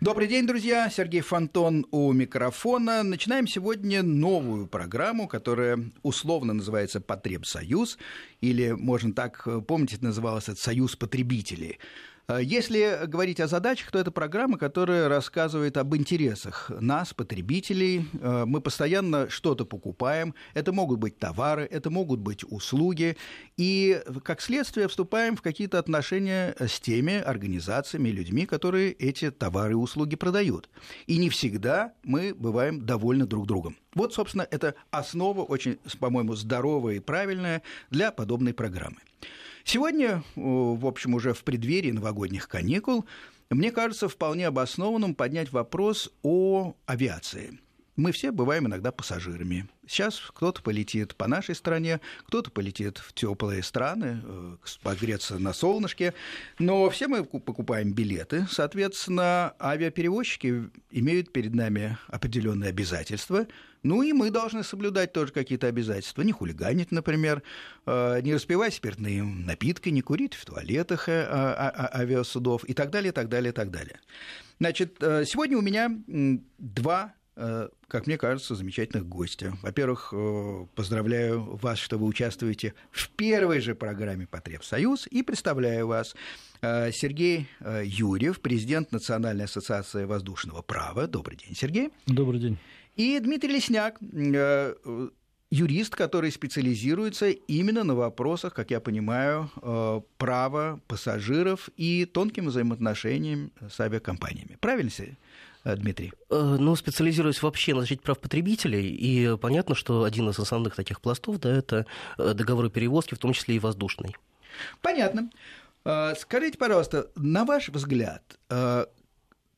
Добрый день, друзья. Сергей Фонтон у микрофона. Начинаем сегодня новую программу, которая условно называется «Потребсоюз», или, можно так, помните, это называлось это «Союз потребителей». Э, если говорить о задачах, то это программа, которая рассказывает об интересах нас, потребителей. Э, мы постоянно что-то покупаем. Это могут быть товары, это могут быть услуги. И, как следствие, вступаем в какие-то отношения с теми организациями, людьми, которые эти товары и услуги продают. И не всегда мы бываем довольны друг другом. Вот, собственно, это основа очень, по-моему, здоровая и правильная для подобной программы. Сегодня, в общем, уже в преддверии новогодних каникул, мне кажется вполне обоснованным поднять вопрос о авиации. Мы все бываем иногда пассажирами. Сейчас кто-то полетит по нашей стране, кто-то полетит в теплые страны, э, погреться на солнышке, но все мы покупаем билеты. Соответственно, авиаперевозчики имеют перед нами определенные обязательства – ну и мы должны соблюдать тоже какие-то обязательства. Не хулиганить, например, э, не распивать спиртные напитки, не курить в туалетах э, а, а, а, авиасудов и так далее, так далее, так далее. Значит, сегодня у меня два как мне кажется, замечательных гостя. Во-первых, поздравляю вас, что вы участвуете в первой же программе «Потребсоюз» и представляю вас. Сергей Юрьев, президент Национальной ассоциации воздушного права. Добрый день, Сергей. Добрый день. И Дмитрий Лесняк, э, юрист, который специализируется именно на вопросах, как я понимаю, э, права пассажиров и тонким взаимоотношениям с авиакомпаниями. Правильно, э, Дмитрий? Ну, специализируюсь вообще на защите прав потребителей, и понятно, что один из основных таких пластов, да, это договоры перевозки, в том числе и воздушный. Понятно. Скажите, пожалуйста, на ваш взгляд,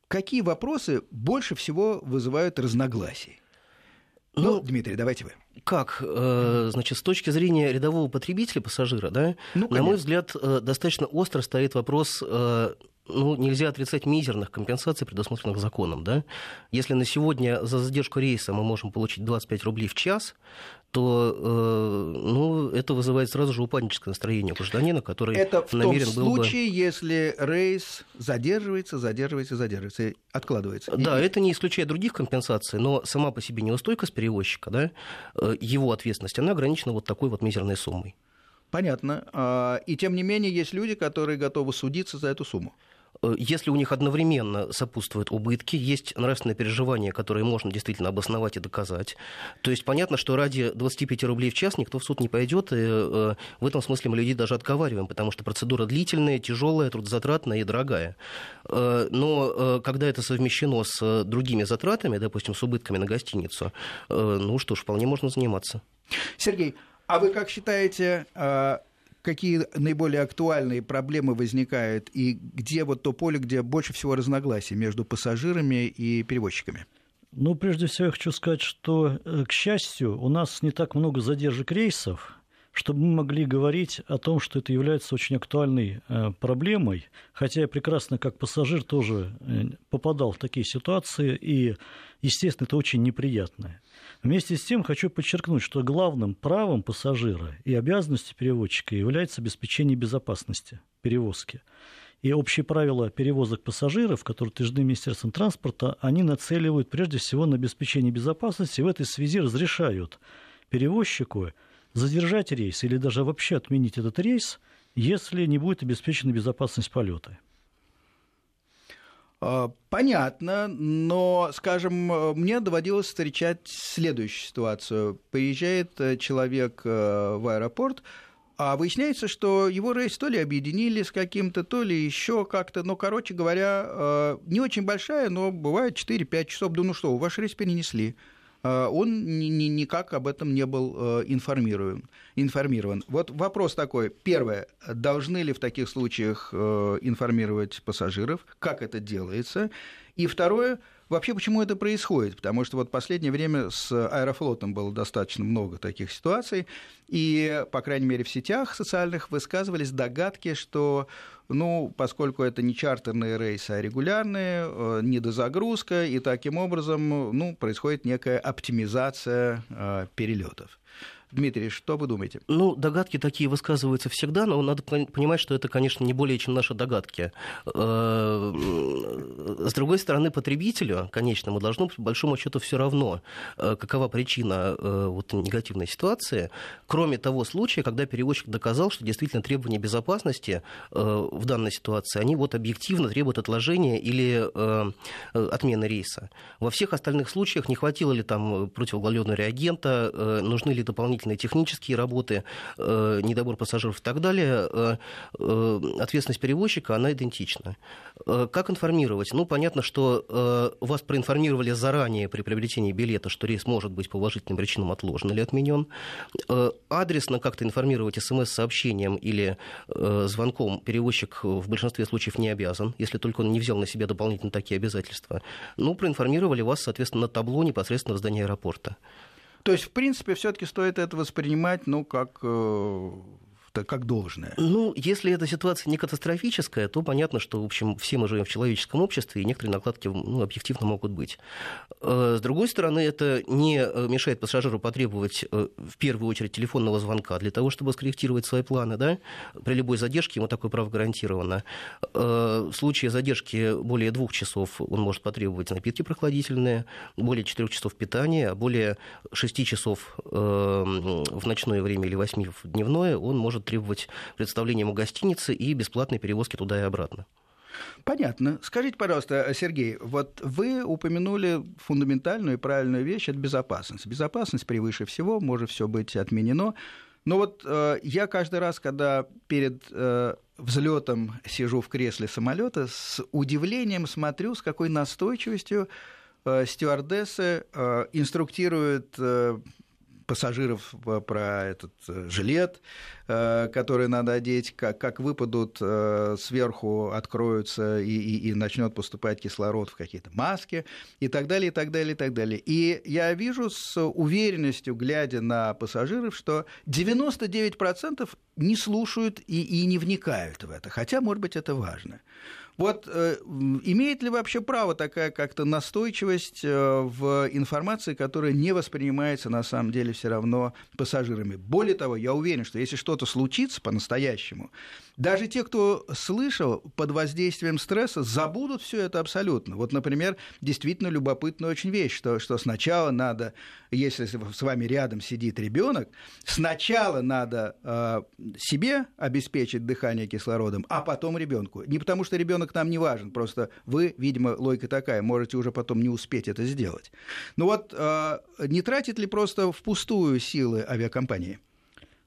какие вопросы больше всего вызывают разногласий? Ну, ну Дмитрий, давайте вы. Как? Э, значит, с точки зрения рядового потребителя, пассажира, да, ну, на мой взгляд, э, достаточно остро стоит вопрос э, ну, нельзя отрицать мизерных компенсаций, предусмотренных законом. Да? Если на сегодня за задержку рейса мы можем получить 25 рублей в час, то э, ну, это вызывает сразу же упадническое настроение у гражданина, который это в намерен том был случае, бы... если рейс задерживается, задерживается, задерживается, откладывается. Да, и... это не исключает других компенсаций, но сама по себе неустойкость перевозчика, да, э, его ответственность, она ограничена вот такой вот мизерной суммой. Понятно. А, и тем не менее есть люди, которые готовы судиться за эту сумму. Э, если у них одновременно сопутствуют убытки, есть нравственные переживания, которые можно действительно обосновать и доказать. То есть понятно, что ради 25 рублей в час никто в суд не пойдет, и э, в этом смысле мы людей даже отговариваем, потому что процедура длительная, тяжелая, трудозатратная и дорогая. Э, но когда это совмещено с другими затратами, допустим, с убытками на гостиницу, ну что ж, вполне можно заниматься. Сергей, а вы как считаете, какие наиболее актуальные проблемы возникают и где вот то поле, где больше всего разногласий между пассажирами и перевозчиками? Ну, прежде всего, я хочу сказать, что, э, к счастью, у нас не так много задержек рейсов, чтобы мы могли говорить о том, что это является очень актуальной э, проблемой, хотя я прекрасно как пассажир тоже э, попадал в такие ситуации, и, естественно, это очень неприятное. Вместе с тем хочу подчеркнуть, что главным правом пассажира и обязанностью перевозчика является обеспечение безопасности перевозки. И общие правила перевозок пассажиров, которые утверждены Министерством транспорта, они нацеливают прежде всего на обеспечение безопасности и в этой связи разрешают перевозчику задержать рейс или даже вообще отменить этот рейс, если не будет обеспечена безопасность полета. А, понятно, но, скажем, мне доводилось встречать следующую ситуацию. Приезжает э, человек э, в аэропорт, а выясняется, что его рейс то ли объединили с каким-то, то ли еще как-то. Ну, короче говоря, э, не очень большая, но бывает 4-5 часов. Да ну что, ваш рейс перенесли. Э, он никак об этом не был э, информирован. информирован. Вот вопрос такой. Первое. Должны ли в таких случаях э, информировать пассажиров? Как это делается? И второе. Вообще, почему это происходит? Потому что вот последнее время с Аэрофлотом было достаточно много таких ситуаций, и, по крайней мере, в сетях социальных высказывались догадки, что ну, поскольку это не чартерные рейсы, а регулярные, э, недозагрузка, и таким образом ну, происходит некая оптимизация э, перелетов. Дмитрий, что вы думаете? Ну, догадки такие высказываются всегда, но надо понимать, что это, конечно, не более чем наши догадки. Э, с другой стороны, потребителю, конечному, должно быть, по большому счету, все равно, э, какова причина э, вот, негативной ситуации, кроме того случая, когда перевозчик доказал, что действительно требования безопасности в данной ситуации, они вот объективно требуют отложения или отмены рейса. Во всех остальных случаях не хватило ли там противоугольного реагента, нужны ли дополнительные дополнительные технические работы, э, недобор пассажиров и так далее, э, э, ответственность перевозчика, она идентична. Как информировать? Ну, понятно, что вас проинформировали заранее при приобретении билета, что рейс может быть по уважительным причинам отложен или отменен. Адресно как-то информировать смс-сообщением или звонком перевозчик в большинстве случаев не обязан, если только он не взял на себя дополнительно такие обязательства. Ну, проинформировали вас, соответственно, на табло непосредственно в здании аэропорта. То есть, в принципе, все-таки стоит это воспринимать, ну, как э, как должное? Ну, если эта ситуация не катастрофическая, то понятно, что, в общем, все мы живем в человеческом обществе, и некоторые накладки ну, объективно могут быть. Э, с другой стороны, это не э, мешает пассажиру потребовать э, в первую очередь телефонного звонка для того, чтобы скорректировать свои планы. Да? При любой задержке ему такое право гарантировано. В случае задержки более двух часов он может потребовать напитки прохладительные, более четырех часов питания, а более шести часов в ночное время или восьми в дневное он может может требовать представления ему гостиницы и бесплатной перевозки туда и обратно. Понятно. Скажите, пожалуйста, Сергей, вот вы упомянули фундаментальную и правильную вещь – это безопасность. Безопасность превыше всего, может все быть отменено. Но вот э, я каждый раз, когда перед э, взлетом сижу в кресле самолета, с удивлением смотрю, с какой настойчивостью э, стюардессы э, инструктируют э, пассажиров про этот э, жилет, э, который надо одеть, как, как выпадут э, сверху, откроются и, и, и начнет поступать кислород в какие-то маски и так далее, и так далее, и так далее. И я вижу с уверенностью, глядя на пассажиров, что 99% не слушают и, и не вникают в это, хотя, может быть, это важно. Вот э, имеет ли вообще право такая как-то настойчивость э, в информации, которая не воспринимается на самом деле все равно пассажирами? Более того, я уверен, что если что-то случится по-настоящему, даже те, кто слышал под воздействием стресса, забудут все это абсолютно. Вот, например, действительно любопытная очень вещь, что, что сначала надо, если с вами рядом сидит ребенок, сначала надо э, себе обеспечить дыхание кислородом, а потом ребенку. Не потому что ребенок нам не важен, просто вы, видимо, логика такая, можете уже потом не успеть это сделать. Ну вот, э, не тратит ли просто впустую силы авиакомпании?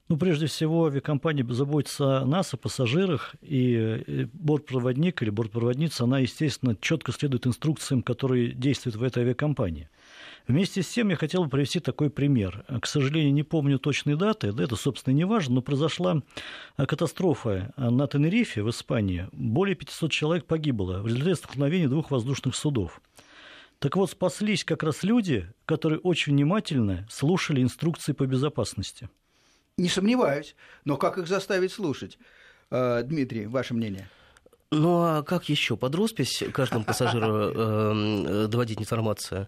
Ну, прежде всего, авиакомпания заботится о нас, о пассажирах, и бортпроводник или бортпроводница, она, естественно, четко следует инструкциям, которые действуют в этой авиакомпании. Вместе с тем я хотел бы привести такой пример. К сожалению, не помню точные даты, да это, собственно, не важно, но произошла катастрофа на Тенерифе в Испании. Более 500 человек погибло в результате столкновения двух воздушных судов. Так вот, спаслись как раз люди, которые очень внимательно слушали инструкции по безопасности – не сомневаюсь. Но как их заставить слушать? Э, Дмитрий, ваше мнение? Ну а как еще под роспись каждому пассажиру э, доводить информацию?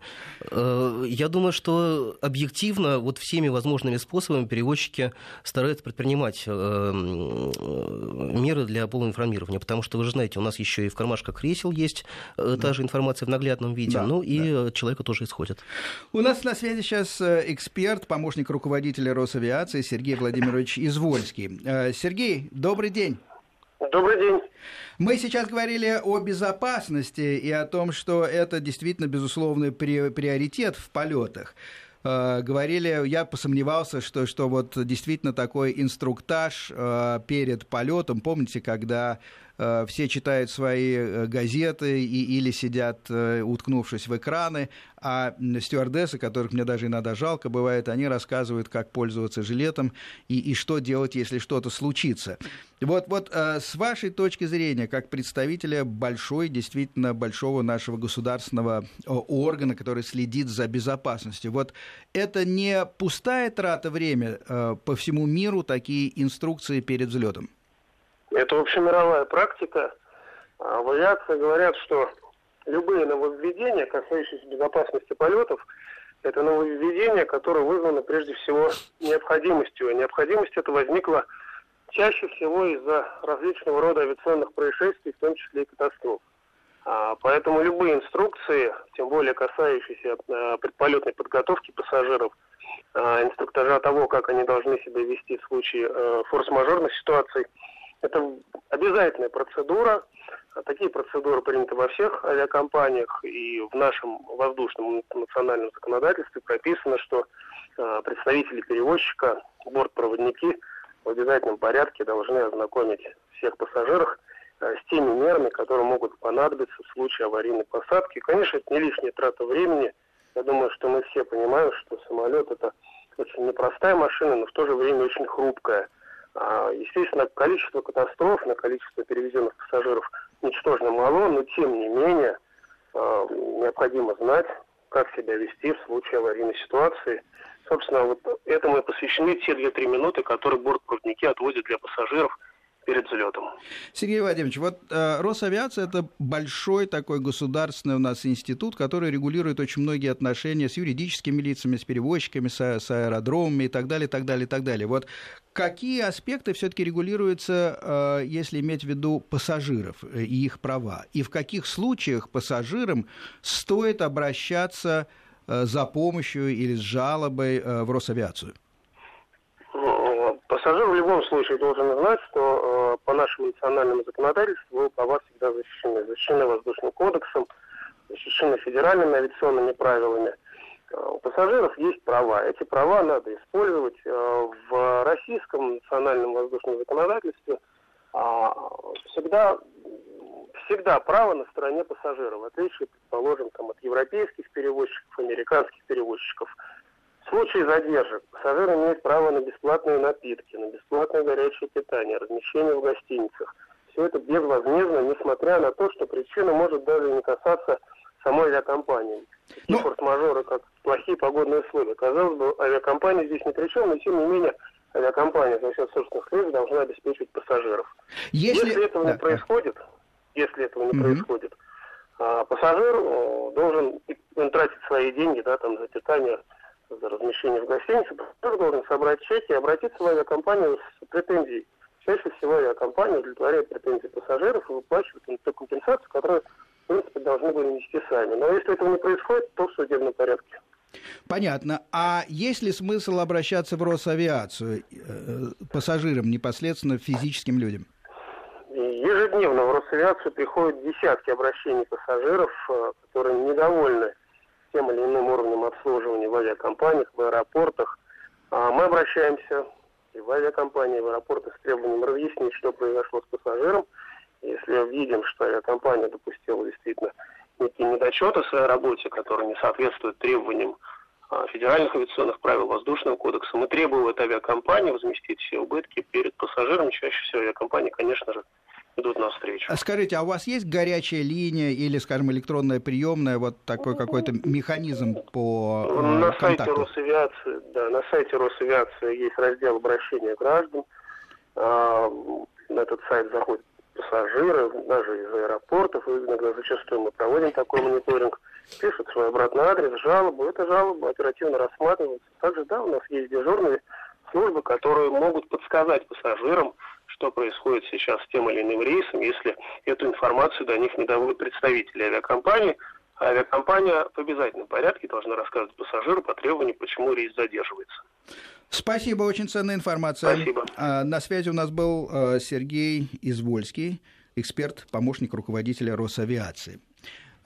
Э, я думаю, что объективно вот всеми возможными способами перевозчики стараются предпринимать э, меры для полного информирования, потому что вы же знаете, у нас еще и в кармашках кресел есть э, та же информация в наглядном виде, да, ну и да. человека тоже исходит. У нас на связи сейчас э, эксперт, помощник руководителя Росавиации Сергей Владимирович Извольский. Э, Сергей, добрый день. Добрый день. Мы сейчас говорили о безопасности и о том, что это действительно безусловный приоритет в полетах э, говорили, я посомневался, что, что вот действительно такой инструктаж э, перед полетом, помните, когда все читают свои э, газеты и, или сидят, э, уткнувшись в экраны, а стюардессы, которых мне даже иногда жалко бывает, они рассказывают, как пользоваться жилетом и, и что делать, если что-то случится. Вот, вот с вашей точки зрения, как представителя большой, действительно большого нашего государственного органа, который следит за безопасностью, вот это не пустая трата времени по всему миру, такие инструкции перед взлетом? Это общемировая практика. А в авиации говорят, что любые нововведения, касающиеся безопасности полетов, Это нововведение, которое вызвано прежде всего необходимостью. И необходимость эта возникла чаще всего из-за различного рода авиационных происшествий, в том числе и катастроф. А, поэтому любые инструкции, тем более касающиеся а, предполетной подготовки пассажиров, а, инструктажа того, как они должны себя вести в случае форс-мажорных ситуаций, это обязательная процедура. Такие процедуры приняты во всех авиакомпаниях, и в нашем воздушном национальном законодательстве прописано, что представители перевозчика, бортпроводники в обязательном порядке должны ознакомить всех пассажиров Э, с теми мерами, которые могут понадобиться в случае аварийной посадки. Конечно, это не лишняя трата времени. Я думаю, что мы все понимаем, что самолет это очень непростая машина, но в то же время очень хрупкая. А, естественно, количество катастроф, на количество перевезенных пассажиров ничтожно мало, но тем не менее а, необходимо знать, как себя вести в случае аварийной ситуации. Собственно, вот этому и посвящены те 2-3 минуты, которые бортпроводники отводят для пассажиров – перед взлетом. Сергей Вадимович, вот э, Росавиация это большой такой государственный у нас институт, который регулирует очень многие отношения с юридическими лицами, с перевозчиками, с, с аэродромами и так далее, так далее, так далее. Вот какие аспекты все-таки регулируются, э, если иметь в виду пассажиров и их права? И в каких случаях пассажирам стоит обращаться э, за помощью или с жалобой э, в Росавиацию? Любом случае должен знать, что э, по нашему национальному законодательству его права всегда защищены. Защищены воздушным кодексом, защищены федеральными авиационными правилами. Э, у пассажиров есть права. Эти права надо использовать. Э, в российском национальном воздушном законодательстве э, всегда, всегда право на стороне пассажира, в отличие, предположим, там, от европейских перевозчиков, американских перевозчиков – в случае задержек пассажир имеет право на бесплатные напитки, на бесплатное горячее питание, размещение в гостиницах. Все это безвозмездно, несмотря на то, что причина может даже не касаться самой авиакомпании. Ну... форс-мажоры, как плохие погодные условия. Казалось бы, авиакомпания здесь ни при чем, но тем не менее авиакомпания за счет собственных средств должна обеспечивать пассажиров. Если, если этого да. не происходит, если этого не mm-hmm. происходит, а, пассажир должен тратить свои деньги, да, там, за питание, за размещение в гостинице, пассажир должен собрать чеки и обратиться в авиакомпанию с претензией. Чаще всего авиакомпания удовлетворяет претензии пассажиров и выплачивает им ту компенсацию, которую, в принципе, должны были нести сами. Но если этого не происходит, то в судебном порядке. Понятно. А есть ли смысл обращаться в Росавиацию э, пассажирам, непосредственно физическим людям? Ежедневно в Росавиацию приходят десятки обращений пассажиров, э, которые недовольны тем или иным уровнем обслуживания в авиакомпаниях, в аэропортах. А мы обращаемся и в авиакомпании, и в аэропорты с требованием разъяснить, что произошло с пассажиром. Если видим, что авиакомпания допустила действительно некие недочеты в своей работе, которые не соответствуют требованиям а, федеральных авиационных правил воздушного кодекса, мы требуем от авиакомпании возместить все убытки перед пассажиром. Чаще всего авиакомпании, конечно же, идут навстречу. А скажите, а у вас есть горячая линия или, скажем, электронная приемная, вот такой какой-то механизм по э, На контакту? сайте Росавиации, да, на сайте Росавиации есть раздел обращения граждан. А, на этот сайт заходят пассажиры, даже из аэропортов, иногда зачастую мы проводим такой мониторинг, пишут свой обратный адрес, жалобу, эта жалоба оперативно рассматривается. Также, да, у нас есть дежурные службы, которые могут подсказать пассажирам, что происходит сейчас с тем или иным рейсом, если эту информацию до них не доводят представители авиакомпании. А авиакомпания в обязательном порядке должна рассказывать пассажиру по требованию, почему рейс задерживается. Спасибо, очень ценная информация. Спасибо. А, на связи у нас был э, Сергей Извольский, эксперт, помощник руководителя Росавиации.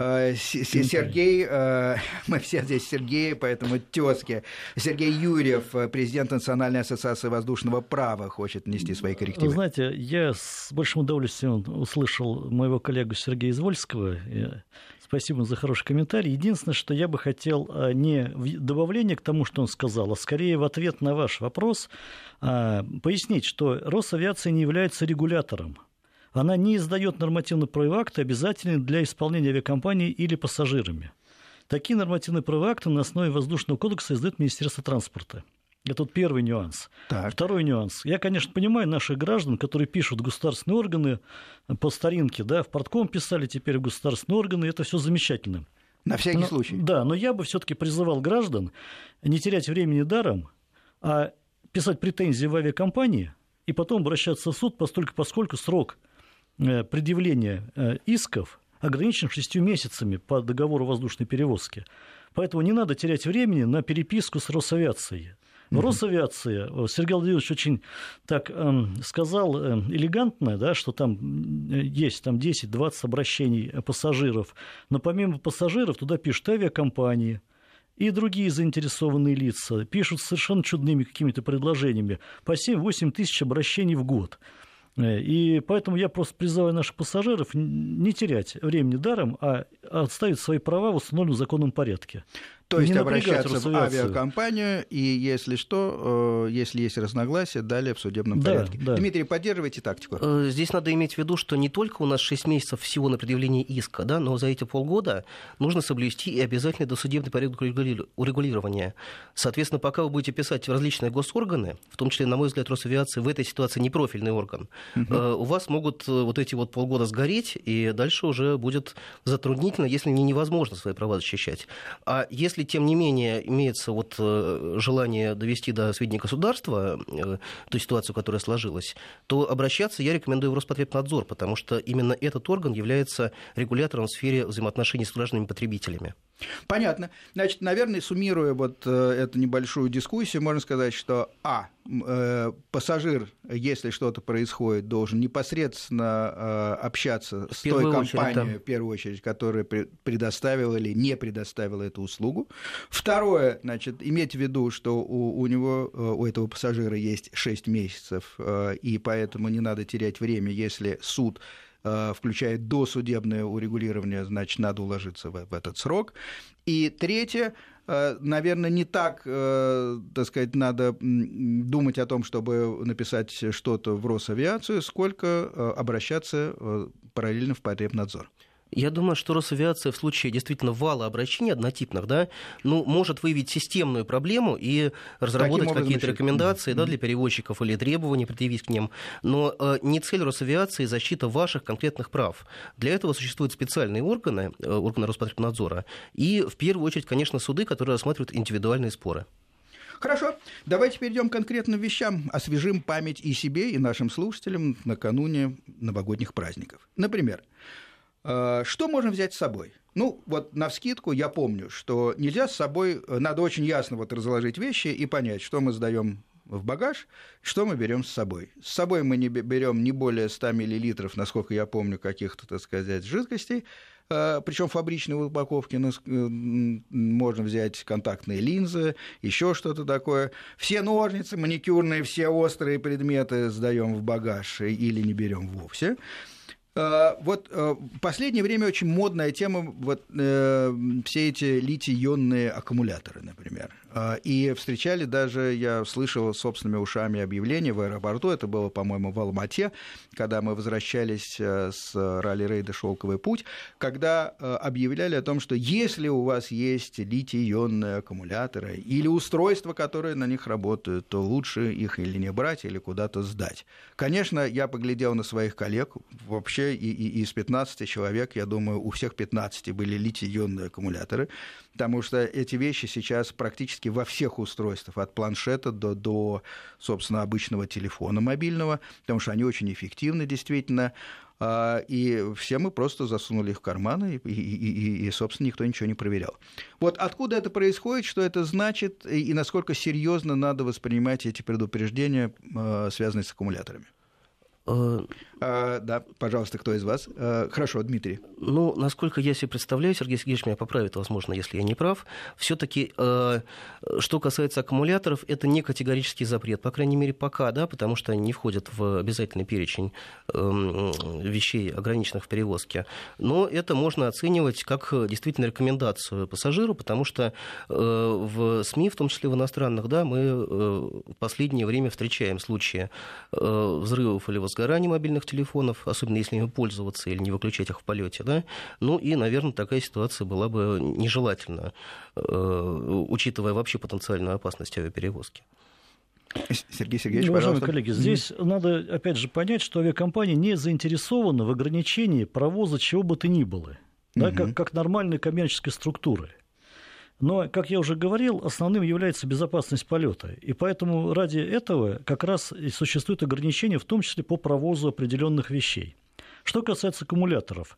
Э, Сергей, э, мы все здесь Сергей, поэтому тезки. Сергей Юрьев, э, президент Национальной ассоциации воздушного права, хочет внести свои коррективы. Вы знаете, я с большим удовольствием услышал моего коллегу Сергея Извольского. Спасибо за хороший комментарий. Единственное, что я бы хотел не в добавление к тому, что он сказал, а скорее в ответ на ваш вопрос пояснить, что Росавиация не является регулятором она не издает нормативные правовые акты, обязательные для исполнения авиакомпанией или пассажирами. Такие нормативные правовые акты на основе воздушного кодекса издает Министерство транспорта. Это вот первый нюанс. Так. Второй нюанс. Я, конечно, понимаю наших граждан, которые пишут государственные органы по старинке, да, в портком писали, теперь в государственные органы, это все замечательно. На всякий но, случай. Да, но я бы все-таки призывал граждан не терять времени даром, а писать претензии в авиакомпании и потом обращаться в суд, постольку, поскольку срок э, предъявления э, исков ограничен шестью месяцами по договору воздушной перевозки. Поэтому не надо терять времени на переписку с Росавиацией. В Росавиации э, Сергей Владимирович очень так э, сказал элегантно, да, что там есть там 10-20 обращений пассажиров, но помимо пассажиров туда пишут авиакомпании, и другие заинтересованные лица пишут совершенно чудными какими-то предложениями по 7-8 тысяч обращений в год. И поэтому я просто призываю наших пассажиров не терять времени даром, а отставить свои права в установленном законном порядке. То есть обращаться в авиакомпанию, и если что, э, если есть разногласия, далее в судебном да, порядке. Да. Дмитрий, поддерживайте тактику. Э, здесь надо иметь в виду, что не только у нас 6 месяцев всего на предъявление иска, да, но за эти полгода нужно соблюсти и обязательно досудебный порядок урегулирования. Соответственно, пока вы будете писать в различные госорганы, в том числе, на мой взгляд, Росавиация в этой ситуации не профильный орган, угу. у вас могут вот эти вот полгода сгореть, и дальше уже будет затруднительно, если не невозможно свои права защищать. А если, тем не менее, имеется вот э, желание довести до сведения государства э, ту ситуацию, которая сложилась, то обращаться я рекомендую в Роспотребнадзор, потому что именно этот орган является регулятором в сфере взаимоотношений с гражданами потребителями. Понятно. Значит, наверное, суммируя вот э, эту небольшую дискуссию, можно сказать, что А. Э, пассажир, если что-то происходит, должен непосредственно э, общаться с той компанией, очередь, да. в первую очередь, которая предоставила или не предоставила эту услугу. Второе, значит, иметь в виду, что у, у него, у этого пассажира есть 6 месяцев, и поэтому не надо терять время, если суд Э, включает досудебное урегулирование, значит, надо уложиться в, в этот срок. И третье, э, наверное, не так, э, так сказать, надо думать о том, чтобы написать что-то в Росавиацию, сколько обращаться параллельно в Потребнадзор. Я думаю, что Росавиация в случае действительно вала обращений однотипных, да, ну, может выявить системную проблему и разработать какие-то рекомендации да, для перевозчиков или требования предъявить к ним. Но э, не цель Росавиации защита ваших конкретных прав. Для этого существуют специальные органы, э, органы Роспотребнадзора, и в первую очередь, конечно, суды, которые рассматривают индивидуальные споры. Хорошо, давайте перейдем к конкретным вещам, освежим память и себе, и нашим слушателям накануне новогодних праздников. Например, что можно взять с собой? Ну, вот на вскидку я помню, что нельзя с собой, э, надо очень ясно вот разложить вещи и понять, что мы сдаем в багаж, что мы берем с собой. С собой мы не берем не более 100 мл, насколько я помню, каких-то, так сказать, жидкостей, э, причем фабричной упаковки можно взять контактные линзы, еще что-то такое. Все ножницы, маникюрные, все острые предметы сдаем в багаж или не берем вовсе. Э, вот э, в последнее время очень модная тема вот, э, все эти литий-ионные аккумуляторы, например. И встречали даже, я слышал собственными ушами объявление в аэропорту, это было, по-моему, в Алмате, когда мы возвращались с ралли-рейда «Шелковый путь», когда объявляли о том, что если у вас есть литий-ионные аккумуляторы или устройства, которые на них работают, то лучше их или не брать, или куда-то сдать. Конечно, я поглядел на своих коллег, вообще вообще и, и, из 15 человек, я думаю, у всех 15 были литий-ионные аккумуляторы, потому что эти вещи сейчас практически во всех устройствах, от планшета до, до собственно, обычного телефона мобильного, потому что они очень эффективны действительно, а, и все мы просто засунули их в карманы, и, и, и, и, собственно, никто ничего не проверял. Вот откуда это происходит, что это значит, и насколько серьезно надо воспринимать эти предупреждения, а, связанные с аккумуляторами? Э, а, да, пожалуйста, кто из вас? А, хорошо, Дмитрий. Ну, насколько я себе представляю, Сергей Сергеевич меня поправит, возможно, если я не прав. Все-таки, э, что касается аккумуляторов, это не категорический запрет, по крайней мере, пока, да, потому что они не входят в обязательный перечень э, вещей, ограниченных в перевозке. Но это можно оценивать как действительно рекомендацию пассажиру, потому что э, в СМИ, в том числе в иностранных, да, мы э, в последнее время встречаем случаи взрывов или возгорания мобильных телефонов, особенно если ими пользоваться или не выключать их в полете. Да? Ну и, наверное, такая ситуация была бы нежелательна, э, учитывая вообще потенциальную опасность авиаперевозки. Сергей Сергеевич, ну, Уважаемые коллеги, здесь mm-hmm. надо, опять же, понять, что авиакомпания не заинтересована в ограничении провоза чего бы то ни было. да, как, как нормальной коммерческой структуры. Но, как я уже говорил, основным является безопасность полета. И поэтому ради этого как раз и существуют ограничения, в том числе по провозу определенных вещей. Что касается аккумуляторов,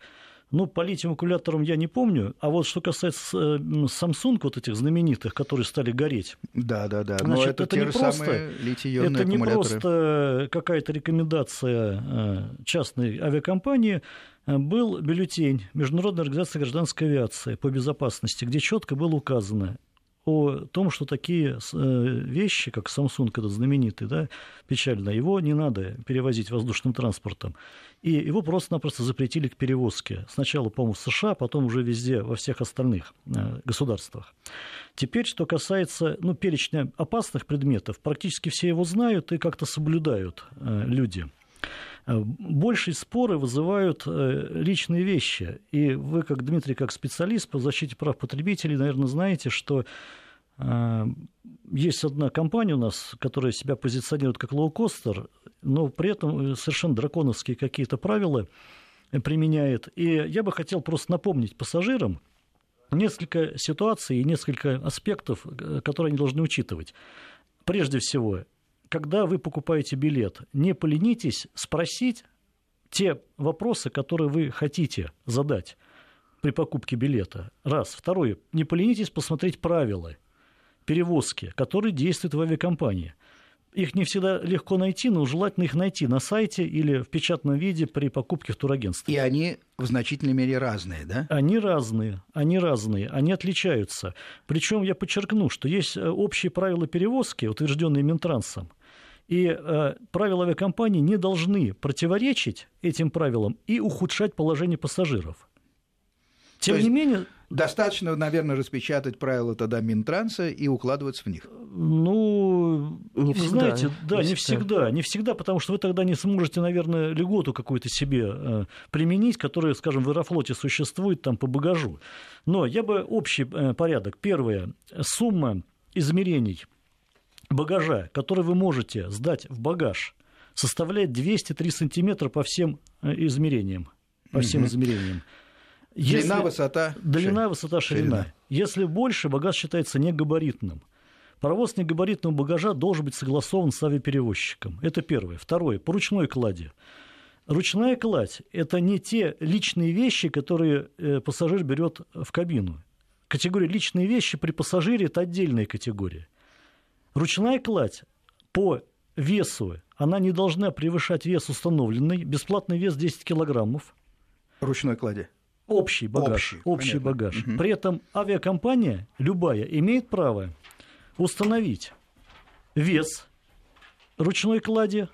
ну, по литиум-аккумуляторам я не помню, а вот что касается э, Samsung, вот этих знаменитых, которые стали гореть. Да, да, да. Значит, Но это, это не просто, это не просто какая-то рекомендация э, частной авиакомпании, был бюллетень Международной организации гражданской авиации по безопасности, где четко было указано, о том, что такие э, вещи, как Samsung, этот знаменитый, да, печально, его не надо перевозить воздушным транспортом. И его просто-напросто запретили к перевозке. Сначала, по-моему, в США, потом уже везде, во всех остальных э, государствах. Теперь, что касается ну, перечня опасных предметов, практически все его знают и как-то соблюдают э, люди. Большие споры вызывают личные вещи. И вы, как Дмитрий, как специалист по защите прав потребителей, наверное, знаете, что есть одна компания у нас, которая себя позиционирует как лоукостер, но при этом совершенно драконовские какие-то правила применяет. И я бы хотел просто напомнить пассажирам несколько ситуаций и несколько аспектов, которые они должны учитывать. Прежде всего, когда вы покупаете билет, не поленитесь спросить те вопросы, которые вы хотите задать при покупке билета. Раз. Второе. Не поленитесь посмотреть правила перевозки, которые действуют в авиакомпании. Их не всегда легко найти, но желательно их найти на сайте или в печатном виде при покупке в турагентстве. И они в значительной мере разные, да? Они разные, они разные, они отличаются. Причем я подчеркну, что есть э, общие правила перевозки, утвержденные Минтрансом, и э, правила авиакомпании не должны противоречить этим правилам и ухудшать положение пассажиров. Тем не менее... Достаточно, наверное, распечатать правила тогда Минтранса и укладываться в них. Ну, не всегда, знаете, да, не, не всегда. всегда, не всегда, потому что вы тогда не сможете, наверное, льготу какую-то себе э, применить, которая, скажем, в Аэрофлоте существует там по багажу. Но я бы общий э, порядок. Первое, сумма измерений багажа, который вы можете сдать в багаж, составляет 203 сантиметра по всем э, измерениям. По всем угу. измерениям. Если... Длина, высота, Длина, ширина. высота, ширина. ширина. Если больше, багаж считается негабаритным. Паровоз негабаритного багажа должен быть согласован с авиаперевозчиком. Это первое. Второе. По ручной клади. Ручная кладь – это не те личные вещи, которые э, пассажир берет в кабину. Категория личные вещи при пассажире – это отдельная категория. Ручная кладь по весу, она не должна превышать вес установленный, бесплатный вес 10 килограммов. Ручной клади. Общий багаж. Общий, общий багаж. Угу. При этом авиакомпания, любая, имеет право установить вес ручной клади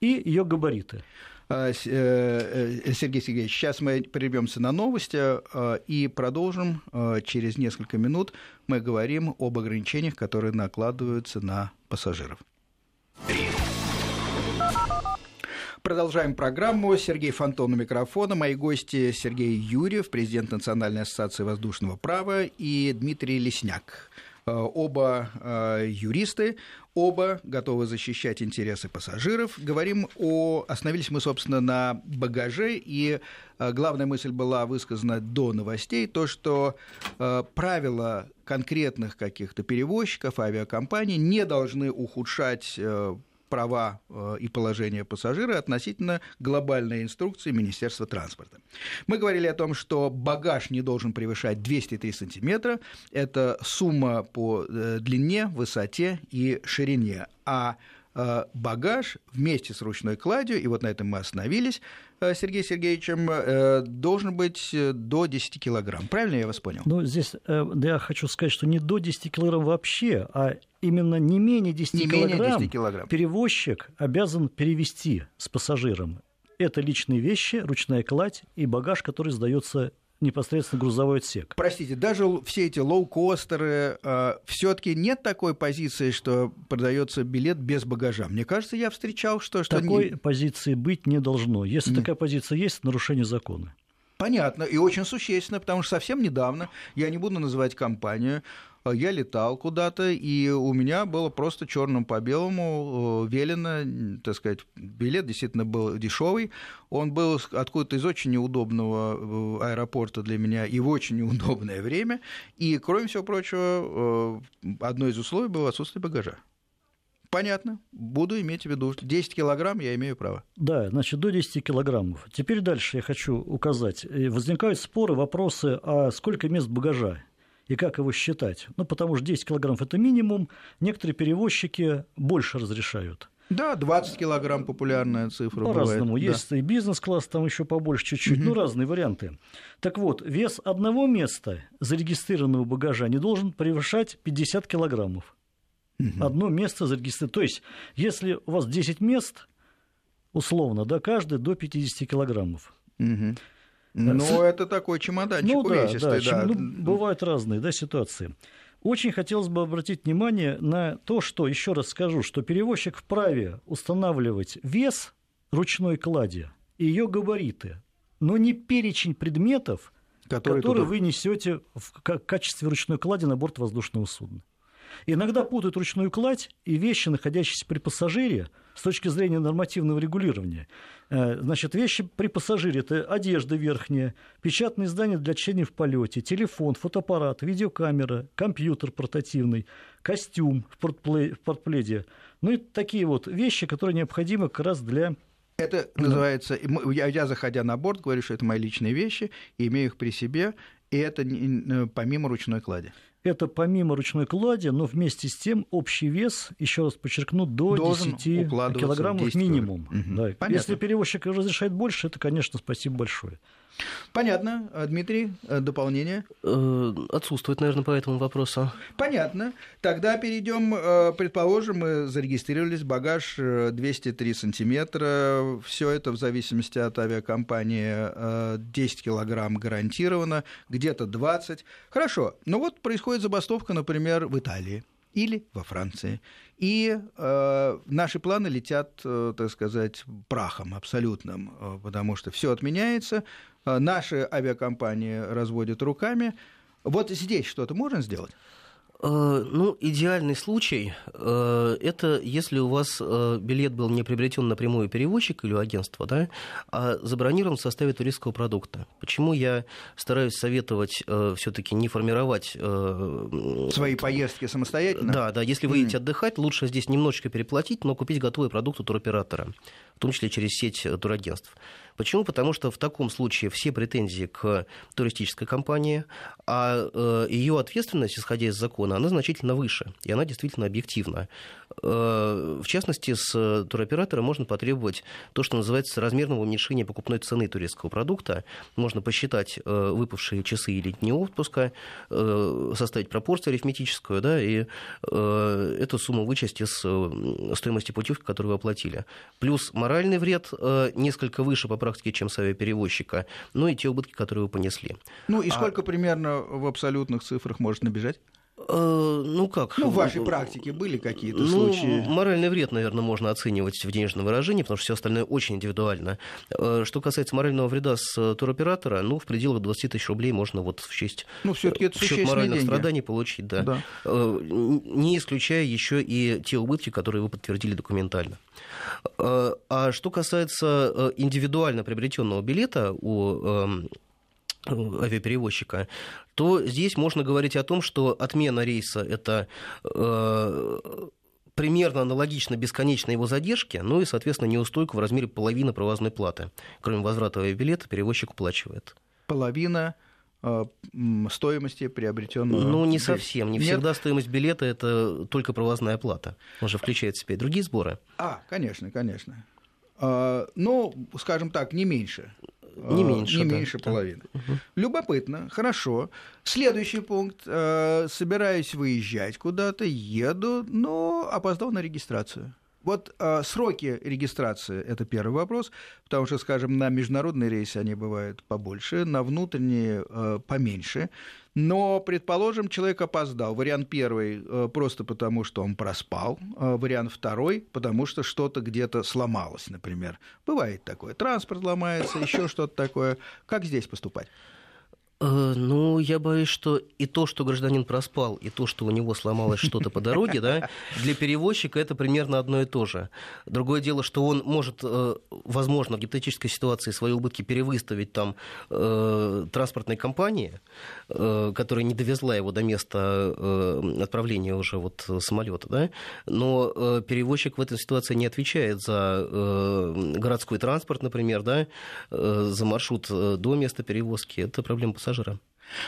и ее габариты. А, э, э, Сергей Сергеевич, сейчас мы прервемся на новости э, и продолжим через несколько минут. Мы говорим об ограничениях, которые накладываются на пассажиров. Продолжаем программу. Сергей Фонтон у микрофона. Мои гости Сергей Юрьев, президент Национальной ассоциации воздушного права, и Дмитрий Лесняк. Э, оба э, юристы, оба готовы защищать интересы пассажиров. Говорим о... Остановились мы, собственно, на багаже, и э, главная мысль была высказана до новостей, то, что правила конкретных каких-то перевозчиков, авиакомпаний не должны ухудшать права э, и положение пассажира относительно глобальной инструкции Министерства транспорта. Мы говорили о том, что багаж не должен превышать 203 сантиметра. Это сумма по э, длине, высоте и ширине. А Э, багаж вместе с ручной кладью, и вот на этом мы остановились, э, Сергей Сергеевичем, э, должен быть до 10 килограмм. Правильно я вас понял? Ну, здесь я хочу сказать, что не до 10 килограмм вообще, а именно не менее 10, не килограмм, менее 10 килограмм перевозчик обязан перевести с пассажиром. Это личные вещи, ручная кладь и багаж, который сдается непосредственно грузовой отсек. Простите, даже все эти лоукостеры, э, все-таки нет такой позиции, что продается билет без багажа. Мне кажется, я встречал, что... что такой не... позиции быть не должно. Если mm. такая позиция есть, нарушение закона. Понятно, и очень существенно, потому что совсем недавно, я не буду называть компанию, я летал куда-то, и у меня было просто черным по белому велено, так сказать, билет действительно был дешевый. Он был откуда-то из очень неудобного аэропорта для меня и в очень неудобное время. И, кроме всего прочего, одно из условий было отсутствие багажа. Понятно. Буду иметь в виду. 10 килограмм я имею право. Да, значит, до 10 килограммов. Теперь дальше я хочу указать. Возникают споры, вопросы, а сколько мест багажа? И как его считать. Ну, потому что 10 килограммов – это минимум. Некоторые перевозчики больше разрешают. Да, 20 килограмм популярная цифра. По-разному. Бывает. Есть да. и бизнес-класс, там еще побольше чуть-чуть. Угу. Ну, разные варианты. Так вот, вес одного места зарегистрированного багажа не должен превышать 50 килограммов угу. одно место зарегистрировано. То есть, если у вас 10 мест, условно, да, каждый до 50 килограммов. Угу. Ну, это такой чемоданчик ну, увесистый, да. да. Ну, бывают разные да, ситуации. Очень хотелось бы обратить внимание на то, что, еще раз скажу, что перевозчик вправе устанавливать вес ручной клади и ее габариты, но не перечень предметов, которые, которые вы несете в качестве ручной клади на борт воздушного судна. Иногда путают ручную кладь и вещи, находящиеся при пассажире, с точки зрения нормативного регулирования. Э, значит, вещи при пассажире – это одежда верхняя, печатные издания для чтения в полете, телефон, фотоаппарат, видеокамера, компьютер портативный, костюм в, портпле, в портпледе. Ну и такие вот вещи, которые необходимы как раз для это называется, я, я, заходя на борт, говорю, что это мои личные вещи, имею их при себе, и это помимо ручной клади это помимо ручной клади, но вместе с тем общий вес, еще раз подчеркну, до Должен 10 килограммов минимум. Угу. Да. Если перевозчик разрешает больше, это, конечно, спасибо большое. Понятно. А, Дмитрий, э, дополнение? Э, отсутствует, наверное, по этому вопросу. Понятно. Тогда перейдем, э, предположим, мы зарегистрировались, багаж 203 сантиметра, все это в зависимости от авиакомпании 10 килограмм гарантированно, где-то 20. Хорошо, но вот происходит забастовка, например, в Италии или во Франции. И э, наши планы летят, э, так сказать, прахом абсолютным, э, потому что все отменяется, э, наши авиакомпании разводят руками. Вот здесь что-то можно сделать? Э, ну, идеальный случай э, – это если у вас э, билет был не приобретен напрямую перевозчик или агентство, да, а забронирован в составе туристского продукта. Почему я стараюсь советовать все-таки не формировать свои поездки самостоятельно? Да, да. Если вы едете mm. отдыхать, лучше здесь немножечко переплатить, но купить готовый продукт у туроператора, в том числе через сеть турагентств. Почему? Потому что в таком случае все претензии к туристической компании, а э, ее ответственность, исходя из закона, она значительно выше, и она действительно объективна. Э, в частности, с туроператора можно потребовать то, что называется размерного уменьшения покупной цены туристского продукта. Можно посчитать э, выпавшие часы или дни отпуска, составить пропорцию арифметическую, да, и эту сумму вычесть из стоимости путевки, которую вы оплатили. Плюс моральный вред несколько выше по практике, чем авиаперевозчика, ну и те убытки, которые вы понесли. Ну и а сколько а... примерно в абсолютных цифрах может набежать? Э, ну как? Ну, в вашей практике были какие-то ну, случаи? Моральный вред, наверное, можно оценивать в денежном выражении, потому что все остальное очень индивидуально. Э, что касается морального вреда с туроператора, ну, в пределах 20 тысяч рублей можно вот в честь, ну, все-таки это в счет моральных деньги. страданий получить, да. да. Э, не исключая еще и те убытки, которые вы подтвердили документально. А что касается индивидуально приобретенного билета у эм, авиаперевозчика, то здесь можно говорить о том, что отмена рейса – это э, примерно аналогично бесконечной его задержке, ну и, соответственно, неустойку в размере половины провозной платы. Кроме возврата авиабилета, перевозчик уплачивает. Половина э, стоимости приобретенного. Ну, не совсем. Не Нет? всегда стоимость билета это только провозная плата. Он же включает в себя и другие сборы. А, конечно, конечно. А, ну, скажем так, не меньше. Не меньше. Не да, меньше да. половины. Угу. Любопытно, хорошо. Следующий пункт. Э, собираюсь выезжать куда-то, еду, но опоздал на регистрацию. Вот э, сроки регистрации – это первый вопрос, потому что, скажем, на международные рейсы они бывают побольше, на внутренние э, поменьше. Но, предположим, человек опоздал. Вариант первый э, просто потому, что он проспал. Э, вариант второй потому, что что-то где-то сломалось, например. Бывает такое. Транспорт ломается, еще что-то такое. Как здесь поступать? Э, ну, я боюсь, что и то, что гражданин проспал, и то, что у него сломалось что-то по дороге, да, для перевозчика это примерно одно и то же. Другое дело, что он может, э, возможно, в гипотетической ситуации свои убытки перевыставить там э, транспортной компании, которая не довезла его до места отправления уже вот самолета, да, но перевозчик в этой ситуации не отвечает за городской транспорт, например, да, за маршрут до места перевозки. Это проблема пассажира.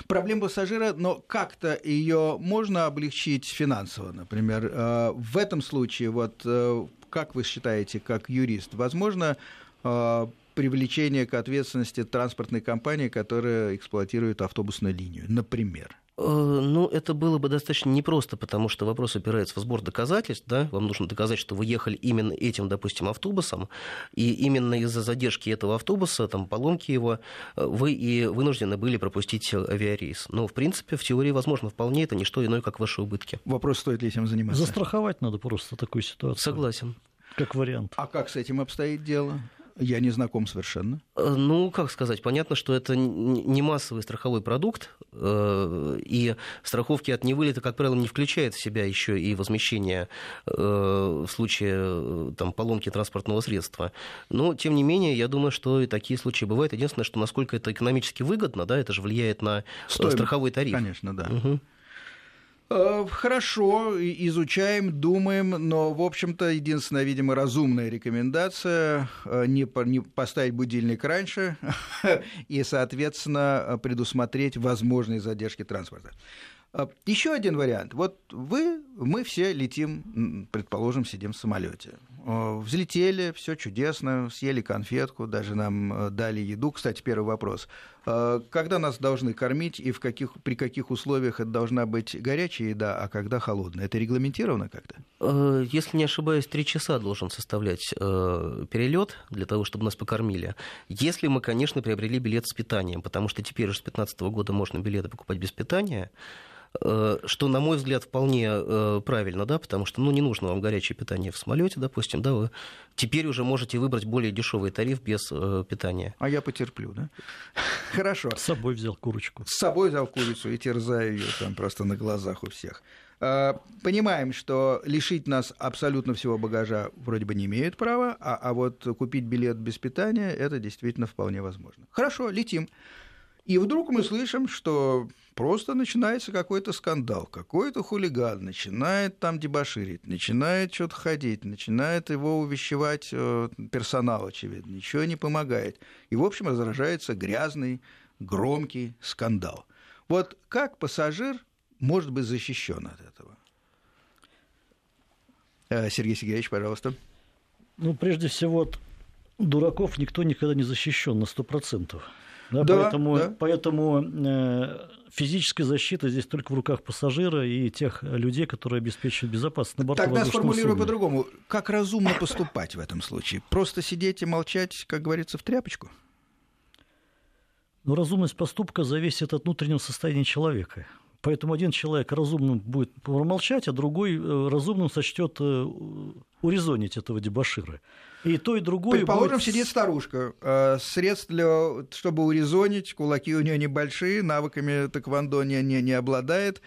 Проблема пассажира, но как-то ее можно облегчить финансово, например. Э, в этом случае, вот э, как вы считаете, как юрист, возможно э, привлечение к ответственности транспортной компании, которая эксплуатирует автобусную линию, например? Э, ну, это было бы достаточно непросто, потому что вопрос опирается в сбор доказательств, да, вам нужно доказать, что вы ехали именно этим, допустим, автобусом, и именно из-за задержки этого автобуса, там, поломки его, э, вы и вынуждены были пропустить авиарейс. Но, в принципе, в теории, возможно, вполне это не что иное, как ваши убытки. Вопрос, стоит ли этим заниматься? Застраховать надо просто такую ситуацию. Согласен. Как вариант. А как с этим обстоит дело? Я не знаком совершенно. Э, ну, как сказать, понятно, что это не массовый страховой продукт, э, и страховки от невылета, как правило, не включает в себя еще и возмещение э, в случае там, поломки транспортного средства. Но, тем не менее, я думаю, что и такие случаи бывают. Единственное, что насколько это экономически выгодно, да, это же влияет на Стоимость. страховой тариф. Конечно, да. Угу. Э, хорошо, изучаем, думаем, но, в общем-то, единственная, видимо, разумная рекомендация э, не, не поставить будильник раньше и, соответственно, предусмотреть возможные задержки транспорта. Э, Еще один вариант. Вот вы, мы все летим, предположим, сидим в самолете. Взлетели, все чудесно, съели конфетку, даже нам дали еду. Кстати, первый вопрос. Когда нас должны кормить и в каких, при каких условиях это должна быть горячая еда, а когда холодная? Это регламентировано как-то? Если не ошибаюсь, три часа должен составлять перелет для того, чтобы нас покормили. Если мы, конечно, приобрели билет с питанием, потому что теперь уже с 2015 года можно билеты покупать без питания. Э, что, на мой взгляд, вполне э, правильно, да, потому что, ну, не нужно вам горячее питание в самолете, допустим, да, вы теперь уже можете выбрать более дешевый тариф без э, питания. А я потерплю, да? Хорошо. С собой взял курочку. С собой взял курицу и терзаю ее там просто на глазах у всех. Понимаем, что лишить нас абсолютно всего багажа вроде бы не имеют права, а, а вот купить билет без питания это действительно вполне возможно. Хорошо, летим. И вдруг мы слышим, что просто начинается какой-то скандал, какой-то хулиган начинает там дебоширить, начинает что-то ходить, начинает его увещевать э, персонал, очевидно, ничего не помогает. И, в общем, разражается грязный, громкий скандал. Вот как пассажир может быть защищен от этого? Э, Сергей Сергеевич, пожалуйста. Ну, прежде всего, от дураков никто никогда не защищен на сто процентов. Да, да, поэтому да. поэтому э, физическая защита здесь только в руках пассажира и тех людей, которые обеспечивают безопасность на борту Тогда сформулирую по-другому. Как разумно поступать в этом случае? Просто сидеть и молчать, как говорится, в тряпочку? Ну, разумность поступка зависит от внутреннего состояния человека. Поэтому один человек разумным будет промолчать, а другой э, разумным сочтет э, урезонить этого дебашира. И то, и другое. Предположим, будет... сидит старушка. Э, средств для, чтобы урезонить, кулаки у нее небольшие, навыками тэквондо не, не, не обладает.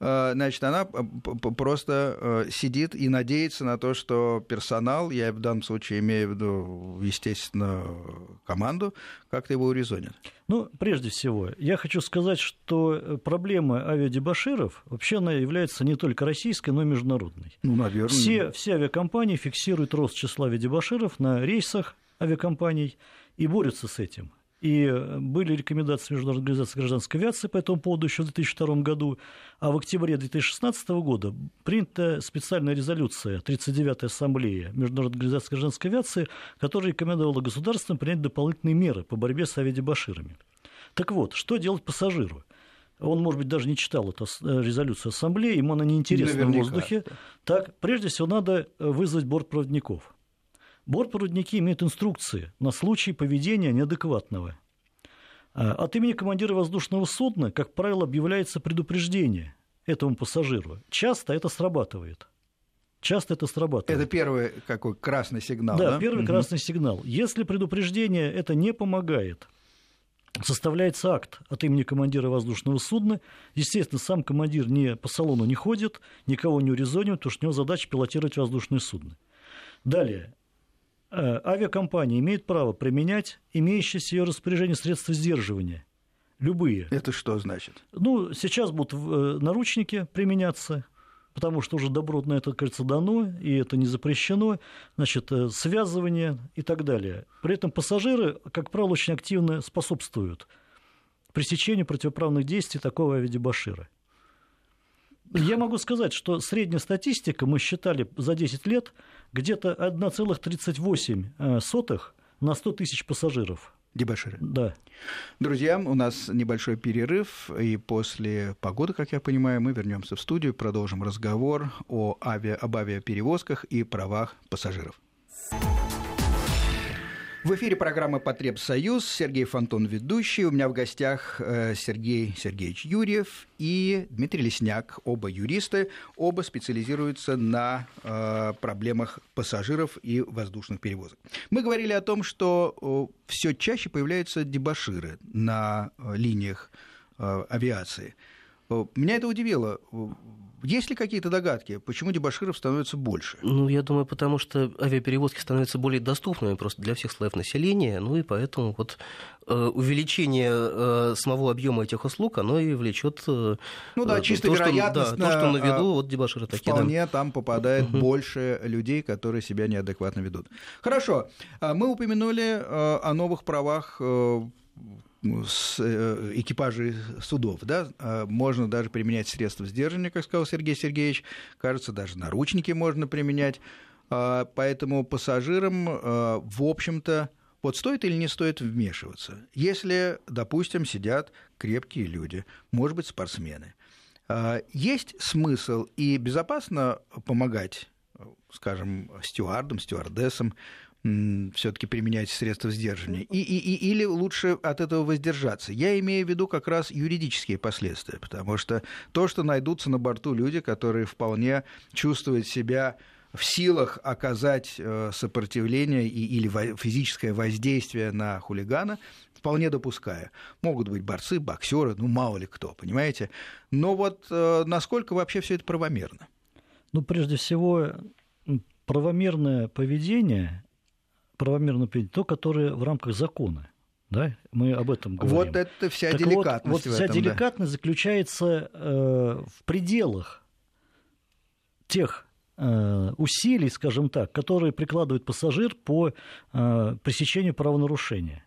Э, значит, она просто э, сидит и надеется на то, что персонал, я в данном случае имею в виду, естественно, команду, как-то его урезонит. Ну, прежде всего, я хочу сказать, что проблема авиадебаширов вообще она является не только российской, но и международной. Ну, наверное. Все, все авиакомпании фиксируют рост числа авиадебаширов на рейсах авиакомпаний и борются с этим. И были рекомендации Международной организации гражданской авиации по этому поводу еще в 2002 году. А в октябре 2016 года принята специальная резолюция 39-й Ассамблеи Международной организации гражданской авиации, которая рекомендовала государствам принять дополнительные меры по борьбе с авиадебаширами. Так вот, что делать пассажиру? Он, может быть, даже не читал эту э, резолюцию Ассамблеи, ему она неинтересна в воздухе. Так, прежде всего, надо вызвать бортпроводников. Бортпроводники имеют инструкции на случай поведения неадекватного. А, от имени командира воздушного судна, как правило, объявляется предупреждение этому пассажиру. Часто это срабатывает. Часто это срабатывает. Это первый какой красный сигнал. Да, да? первый угу. красный сигнал. Если предупреждение это не помогает, составляется акт от имени командира воздушного судна. Естественно, сам командир не по салону не ходит, никого не урезонивает, потому что у него задача пилотировать воздушное судно. Далее. Э, авиакомпания имеет право применять имеющиеся ее распоряжение средства сдерживания. Любые. Это что значит? Ну, сейчас будут э, наручники применяться, потому что уже добро на это, кажется, дано, и это не запрещено, значит, э, связывание и так далее. При этом пассажиры, как правило, очень активно способствуют пресечению противоправных действий такого авиадебашира. Я могу сказать, что средняя статистика, мы считали за 10 лет, где-то 1,38 э, на 100 тысяч пассажиров. Дебаширы. Да. Друзья, у нас небольшой перерыв, и после погоды, как я понимаю, мы вернемся в студию, продолжим разговор о авиа, об авиаперевозках и правах пассажиров. В эфире программы «Потребсоюз». Сергей Фонтон, ведущий. У меня в гостях э, Сергей Сергеевич Юрьев и Дмитрий Лесняк. Оба юристы, оба специализируются на э, проблемах пассажиров и воздушных перевозок. Мы говорили о том, что все чаще появляются дебаширы на э, линиях авиации. Меня это удивило. Есть ли какие-то догадки, почему дебаширов становится больше? Ну, я думаю, потому что авиаперевозки становятся более доступными просто для всех слоев населения, ну и поэтому вот э, увеличение э, самого объема этих услуг, оно и влечет э, ну да, чисто то, вероятность что, да, то, что на виду, вот дебаширы такие. Вполне да. там попадает угу. больше людей, которые себя неадекватно ведут. Хорошо, а мы упомянули о новых правах экипажей судов, да, а можно даже применять средства сдерживания, как сказал Сергей Сергеевич, кажется, даже наручники можно применять, а, поэтому пассажирам, а, в общем-то, вот стоит или не стоит вмешиваться, если, допустим, сидят крепкие люди, может быть, спортсмены. Есть смысл и безопасно помогать, скажем, стюардам, стюардессам, все-таки применять средства сдерживания, и, и, и, или лучше от этого воздержаться. Я имею в виду как раз юридические последствия, потому что то, что найдутся на борту люди, которые вполне чувствуют себя в силах оказать э, сопротивление и, или физическое воздействие на хулигана, вполне допускаю. Могут быть борцы, боксеры, ну мало ли кто, понимаете. Но вот э, насколько вообще все это правомерно? Ну, прежде всего, правомерное поведение правомерное поведение, то, которое в рамках закона. Да? Мы об этом говорим. Вот это вся так деликатность. Вот, вот вся этом, деликатность да. заключается э, в пределах тех э, усилий, скажем так, которые прикладывает пассажир по э, пресечению правонарушения.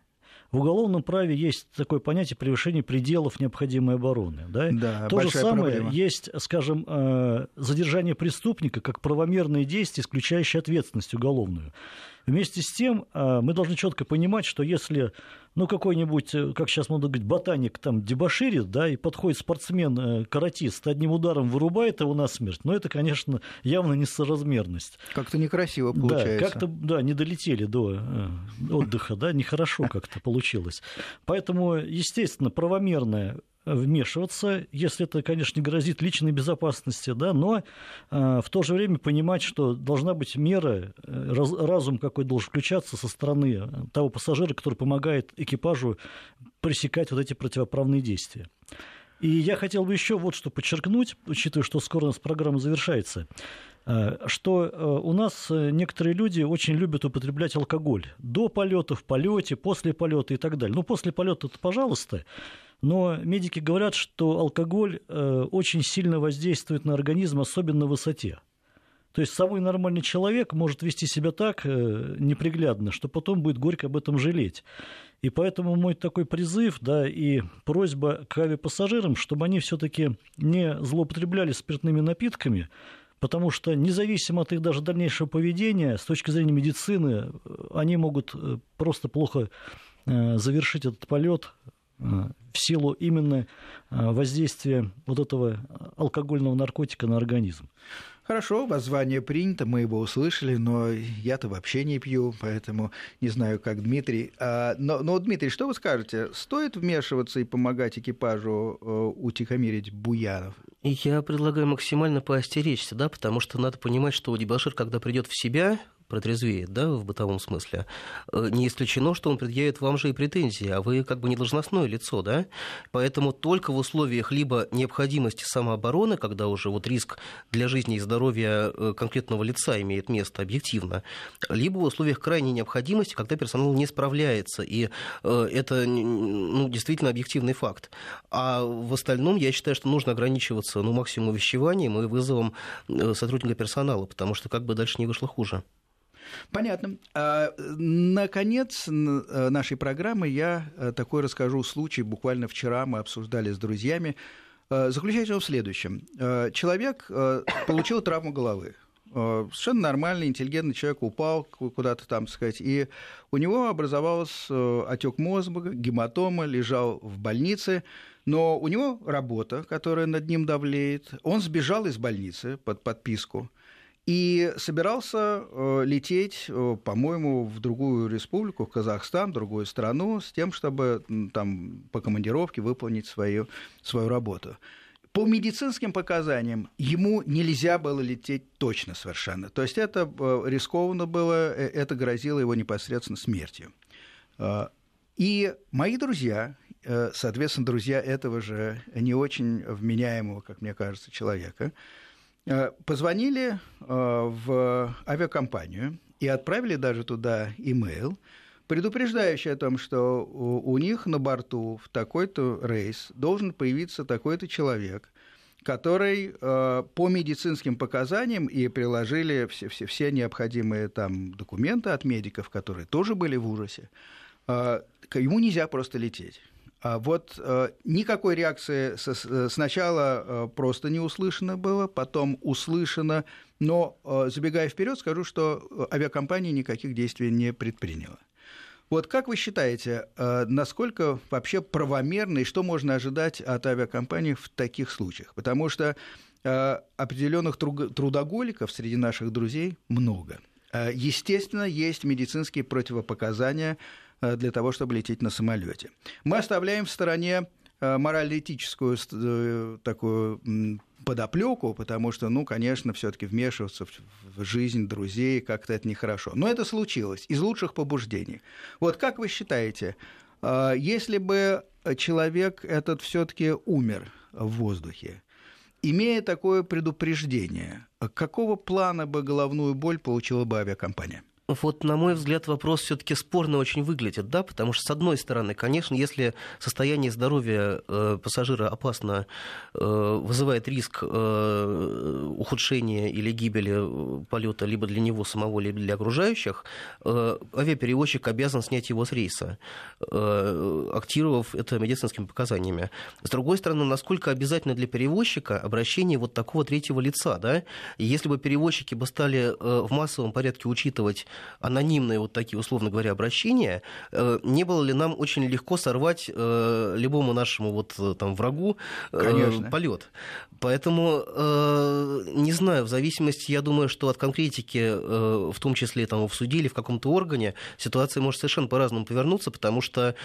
В уголовном праве есть такое понятие превышение пределов необходимой обороны. Да? Да, То же самое проблема. есть, скажем, э, задержание преступника как правомерное действие, исключающее ответственность уголовную. Вместе с тем э, мы должны четко понимать, что если ну, какой-нибудь, э, как сейчас можно говорить, ботаник там дебоширит, да, и подходит спортсмен-каратист, одним ударом вырубает его на смерть, но это, конечно, явно несоразмерность. Как-то некрасиво получается. Да, как-то, да, не долетели до отдыха, да, нехорошо как-то получилось. Поэтому, естественно, правомерное вмешиваться, если это, конечно, не грозит личной безопасности, да, но э, в то же время понимать, что должна быть мера, э, раз, разум какой должен включаться со стороны того пассажира, который помогает экипажу пресекать вот эти противоправные действия. И я хотел бы еще вот что подчеркнуть, учитывая, что скоро у нас программа завершается, э, что э, у нас некоторые люди очень любят употреблять алкоголь до полета, в полете, после полета и так далее. Ну, после полета это пожалуйста, но медики говорят, что алкоголь э, очень сильно воздействует на организм, особенно на высоте. То есть самый нормальный человек может вести себя так э, неприглядно, что потом будет горько об этом жалеть. И поэтому мой такой призыв, да, и просьба к авиапассажирам, чтобы они все-таки не злоупотребляли спиртными напитками, потому что независимо от их даже дальнейшего поведения, с точки зрения медицины, э, они могут просто плохо завершить этот полет в силу именно воздействия вот этого алкогольного наркотика на организм. Хорошо, воззвание принято, мы его услышали, но я-то вообще не пью, поэтому не знаю, как Дмитрий. А, но, но, Дмитрий, что вы скажете? Стоит вмешиваться и помогать экипажу э, утихомирить буянов? Я предлагаю максимально поостеречься, да, потому что надо понимать, что дебашир, когда придет в себя, протрезвеет, да, в бытовом смысле, э, не исключено, что он предъявит вам же и претензии, а вы как бы не должностное лицо, да, поэтому только в условиях либо необходимости самообороны, когда уже вот риск для жизни и здоровья э, конкретного лица имеет место объективно, либо в условиях крайней необходимости, когда персонал не справляется, и э, это ну, действительно объективный факт. А в остальном я считаю, что нужно ограничиваться ну, максимум увещеванием и вызовом сотрудника персонала, потому что как бы дальше не вышло хуже. Понятно. А, наконец э, нашей программы я э, такой расскажу случай. Буквально вчера мы обсуждали с друзьями. Э, заключается он в следующем. Человек получил травму головы. Совершенно нормальный, интеллигентный человек упал куда-то там, сказать, и у него образовался отек мозга, гематома, лежал в больнице, но у него работа, которая над ним давлеет. Он сбежал из больницы под подписку – и собирался э, лететь, э, по-моему, в другую республику, в Казахстан, в другую страну, с тем, чтобы там по командировке выполнить свою, свою работу. По медицинским показаниям ему нельзя было лететь точно совершенно. То есть это э, рискованно было, это грозило его непосредственно смертью. И мои друзья, соответственно, друзья этого же не очень вменяемого, как мне кажется, человека, позвонили э, в авиакомпанию и отправили даже туда имейл, предупреждающий о том, что у них на борту в такой-то рейс должен появиться такой-то человек, который э, по медицинским показаниям и приложили все, все, все необходимые там документы от медиков, которые тоже были в ужасе, ему нельзя просто лететь. А вот э, никакой реакции э, сначала э, просто не услышано было, потом услышано, но забегая вперед, скажу, что авиакомпания никаких действий не предприняла. Вот как вы считаете, насколько вообще правомерно и что можно ожидать от авиакомпаний в таких случаях? Потому что определенных трудоголиков среди наших друзей много. Естественно, есть медицинские противопоказания для того, чтобы лететь на самолете. Мы оставляем в стороне э, морально-этическую э, такую подоплеку, потому что, ну, конечно, все-таки вмешиваться в жизнь друзей как-то это нехорошо. Но это случилось из лучших побуждений. Вот как вы считаете, если бы человек этот все-таки умер в воздухе, имея такое предупреждение, какого плана бы головную боль получила бы авиакомпания? Вот, на мой взгляд, вопрос все-таки спорно очень выглядит, да, потому что, с одной стороны, конечно, если состояние здоровья э, пассажира опасно, э, вызывает риск э, ухудшения или гибели э, полета либо для него самого, либо для окружающих, э, авиаперевозчик обязан снять его с рейса, э, актировав это медицинскими показаниями. С другой стороны, насколько обязательно для перевозчика обращение вот такого третьего лица, да, если бы перевозчики бы стали э, в массовом порядке учитывать анонимные вот такие, условно говоря, обращения, э, не было ли нам очень легко сорвать э, любому нашему вот э, там врагу Конечно. полет? Поэтому, не знаю, в зависимости, я думаю, что от конкретики, в том числе там в суде или в каком-то органе, ситуация может совершенно по-разному повернуться, потому что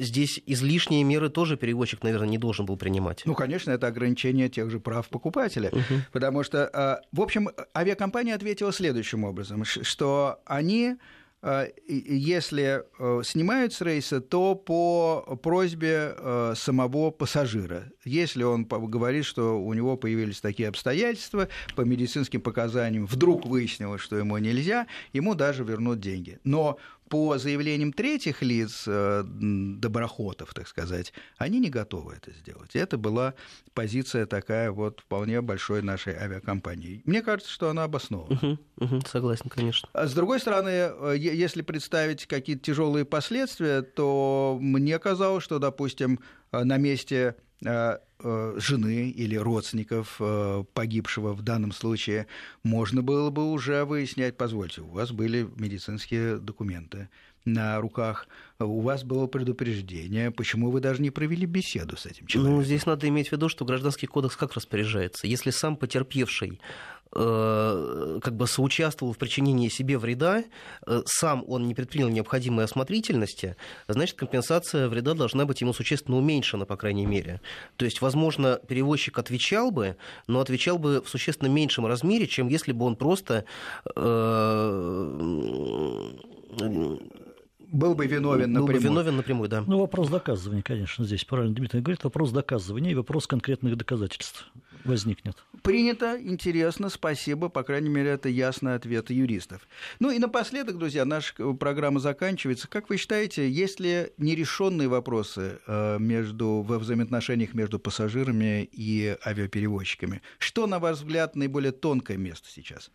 здесь излишние меры тоже переводчик, наверное, не должен был принимать. Ну, конечно, это ограничение тех же прав покупателя, угу. потому что, в общем, авиакомпания ответила следующим образом, что что они э, если э, снимают с рейса, то по просьбе э, самого пассажира. Если он говорит, что у него появились такие обстоятельства, по медицинским показаниям вдруг выяснилось, что ему нельзя, ему даже вернут деньги. Но по заявлениям третьих лиц, э, доброхотов, так сказать, они не готовы это сделать. Это была позиция такая вот вполне большой нашей авиакомпании. Мне кажется, что она обоснована. Угу, угу, согласен, конечно. А с другой стороны, э, если представить какие-то тяжелые последствия, то мне казалось, что, допустим, э, на месте жены или родственников э, погибшего в данном случае, можно было бы уже выяснять, позвольте, у вас были медицинские документы на руках, у вас было предупреждение, почему вы даже не провели беседу с этим человеком? Ну, здесь надо иметь в виду, что Гражданский кодекс как распоряжается. Если сам потерпевший э, как бы соучаствовал в причинении себе вреда, э, сам он не предпринял необходимой осмотрительности, значит, компенсация вреда должна быть ему существенно уменьшена, по крайней мере. То есть, возможно, перевозчик отвечал бы, но отвечал бы в существенно меньшем размере, чем если бы он просто был бы виновен напрямую. Был бы виновен напрямую, да. Ну, вопрос доказывания, конечно, здесь правильно Дмитрий говорит, вопрос доказывания и вопрос конкретных доказательств возникнет. Принято, интересно, спасибо, по крайней мере, это ясный ответ юристов. Ну и напоследок, друзья, наша программа заканчивается. Как вы считаете, есть ли нерешенные вопросы э, между, во взаимоотношениях между пассажирами и авиаперевозчиками? Что, на ваш взгляд, наиболее тонкое место сейчас?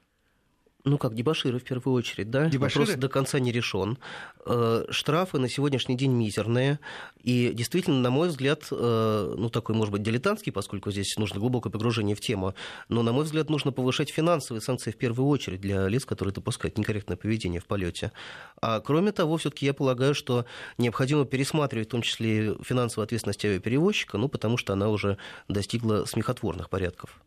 Ну как, дебаширы в первую очередь, да? Дебаширы? Вопрос до конца не решен. Э, штрафы на сегодняшний день мизерные. И действительно, на мой взгляд, э, ну такой, может быть, дилетантский, поскольку здесь нужно глубокое погружение в тему, но, на мой взгляд, нужно повышать финансовые санкции в первую очередь для лиц, которые допускают некорректное поведение в полете. А кроме того, все-таки я полагаю, что необходимо пересматривать в том числе финансовую ответственность авиаперевозчика, ну потому что она уже достигла смехотворных порядков.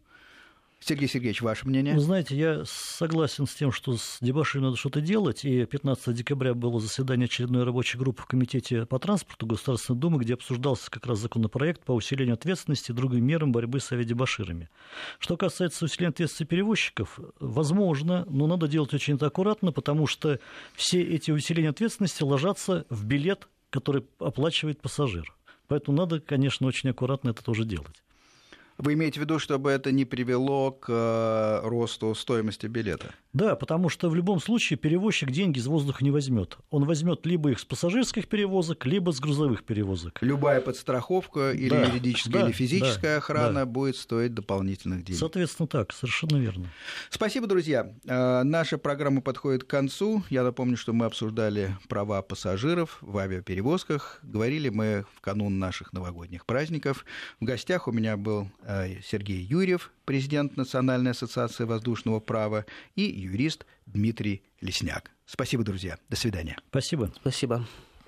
Сергей Сергеевич, ваше мнение? Вы знаете, я согласен с тем, что с дебашами надо что-то делать. И 15 декабря было заседание очередной рабочей группы в Комитете по транспорту Государственной Думы, где обсуждался как раз законопроект по усилению ответственности и другим мерам борьбы с авиадебаширами. Что касается усиления ответственности перевозчиков, возможно, но надо делать очень аккуратно, потому что все эти усиления ответственности ложатся в билет, который оплачивает пассажир. Поэтому надо, конечно, очень аккуратно это тоже делать. Вы имеете в виду, чтобы это не привело к э, росту стоимости билета? Да, потому что в любом случае перевозчик деньги из воздуха не возьмет. Он возьмет либо их с пассажирских перевозок, либо с грузовых перевозок. Любая подстраховка или да, юридическая, да, или физическая да, охрана да. будет стоить дополнительных денег. Соответственно, так, совершенно верно. Спасибо, друзья. Э, наша программа подходит к концу. Я напомню, что мы обсуждали права пассажиров в авиаперевозках. Говорили мы в канун наших новогодних праздников. В гостях у меня был Сергей Юрьев, президент Национальной ассоциации воздушного права, и юрист Дмитрий Лесняк. Спасибо, друзья. До свидания. Спасибо. Спасибо.